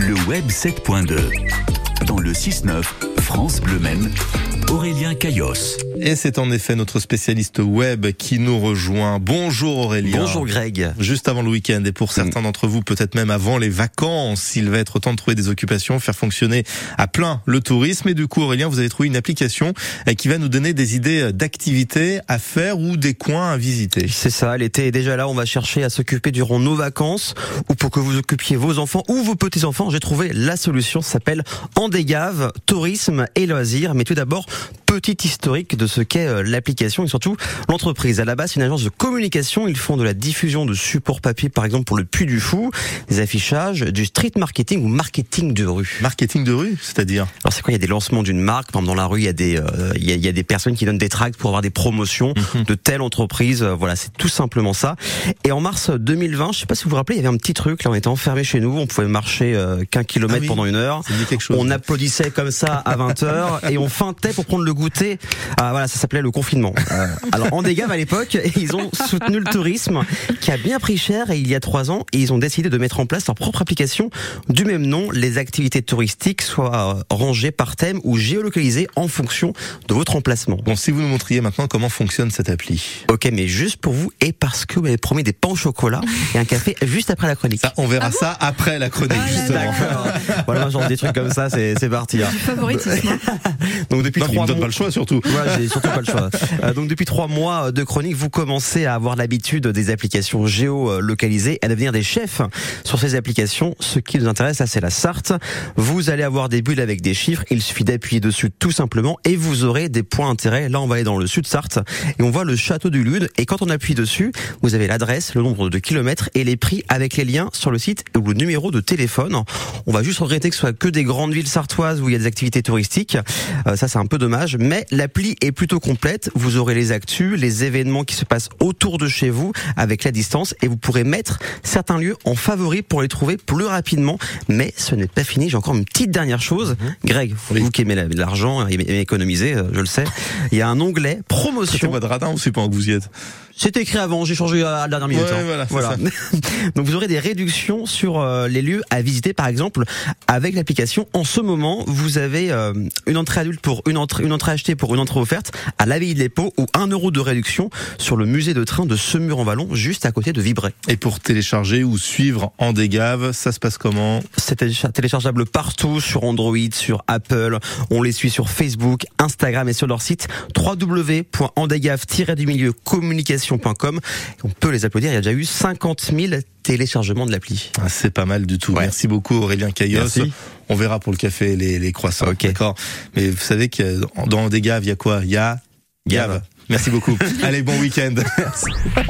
Le Web 7.2. Dans le 6-9, France Bleu Maine, Aurélien Caillos. Et c'est en effet notre spécialiste web qui nous rejoint. Bonjour Aurélien. Bonjour Greg. Juste avant le week-end et pour certains d'entre vous, peut-être même avant les vacances, il va être temps de trouver des occupations, faire fonctionner à plein le tourisme. Et du coup, Aurélien, vous avez trouvé une application euh, qui va nous donner des idées d'activités à faire ou des coins à visiter. C'est ça, l'été est déjà là. On va chercher à s'occuper durant nos vacances ou pour que vous occupiez vos enfants ou vos petits-enfants. J'ai trouvé la solution, ça s'appelle Andégave, tourisme et loisirs. Mais tout d'abord, petit historique de ce qu'est euh, l'application et surtout l'entreprise. À la base, c'est une agence de communication. Ils font de la diffusion de supports papier, par exemple pour le Puy du Fou, des affichages, du street marketing ou marketing de rue. Marketing de rue, c'est-à-dire? Alors c'est quoi? Il y a des lancements d'une marque. Par exemple, dans la rue, il y a des euh, il, y a, il y a des personnes qui donnent des tracts pour avoir des promotions Mhm. de telle entreprise. Euh, Voilà, c'est tout simplement ça. Et en mars 2020, je sais pas si vous vous rappelez, il y avait un petit truc. Là, on était enfermés chez nous. On pouvait marcher euh, qu'un kilomètre Ah oui. pendant une heure. Quelque chose. On applaudissait comme ça à 20h et on feintait pour prendre le goûter. Ah, voilà, ça s'appelait le confinement. Euh, alors en dégâts à l'époque, ils ont soutenu le tourisme qui a bien pris cher et il y a trois ans et ils ont décidé de mettre en place leur propre application du même nom. Les activités touristiques soient euh, rangées par thème ou géolocalisées en fonction de votre emplacement. Bon, si vous nous montriez maintenant comment fonctionne cette appli. Ok, mais juste pour vous et parce que vous m'avez promis des pains au chocolat et un café juste après la chronique. Ça, on verra ça après la chronique, justement. D'accord. voilà, genre des trucs comme ça, c'est parti. hein. Donc depuis Non, mais il trois me donne mois- pas le choix, surtout. Ouais, j'ai surtout pas le choix. Euh, donc depuis trois mois de chronique, vous commencez à avoir l'habitude des applications géolocalisées, à devenir des chefs sur ces applications. Ce qui nous intéresse, là, c'est la Sarthe. Vous allez avoir des bulles avec des chiffres. Il suffit d'appuyer dessus tout simplement et vous aurez des points d'intérêt. Là, on va aller dans le sud Sarthe et on voit le château du Lude. Et quand on appuie dessus, vous avez l'adresse, le nombre de kilomètres et les prix avec les liens sur le site ou le numéro de téléphone. On va juste regretter que ce soit que des grandes villes sartoises où il y a des activités touristiques. Euh, ça, c'est un peu dommage. Mais l'appli est plutôt complète. Vous aurez les actus, les événements qui se passent autour de chez vous avec la distance et vous pourrez mettre certains lieux en favori pour les trouver plus rapidement. Mais ce n'est pas fini. J'ai encore une petite dernière chose. Greg, Oui. vous qui aimez la- l'argent, aimez aimez économiser, euh, je le sais. Il y a un onglet C'est promotion. moi de radin ou c'est pas que vous y êtes C'est écrit avant, j'ai changé à la dernière minute. Ouais, hein. voilà, c'est Donc vous aurez des réductions sur euh, les lieux à visiter, par exemple, avec l'application. En ce moment, vous avez euh, une entrée adulte pour une entrée, une entrée achetée pour une entrée offerte à l'abbaye de l'Épau ou un euro de réduction sur le musée de train de Semur-en-Vallon, juste à côté de Vibray. Et pour télécharger ou suivre en dégave, ça se passe comment? C'est télécha- téléchargeable partout sur Android, sur Apple. On les suit sur Facebook, Instagram et sur leur site www.andegave-du-milieu communication.com. On peut les applaudir. Il y a déjà eu 50 000 téléchargements de l'appli. Ah, C'est pas mal du tout. Ouais. Merci beaucoup Aurélien Caillos. Merci. On verra pour le café les, les croissants. D'accord? Mais vous savez que dans des gaves, il y a quoi? Il y a Gave. Merci beaucoup. Allez, bon week-end.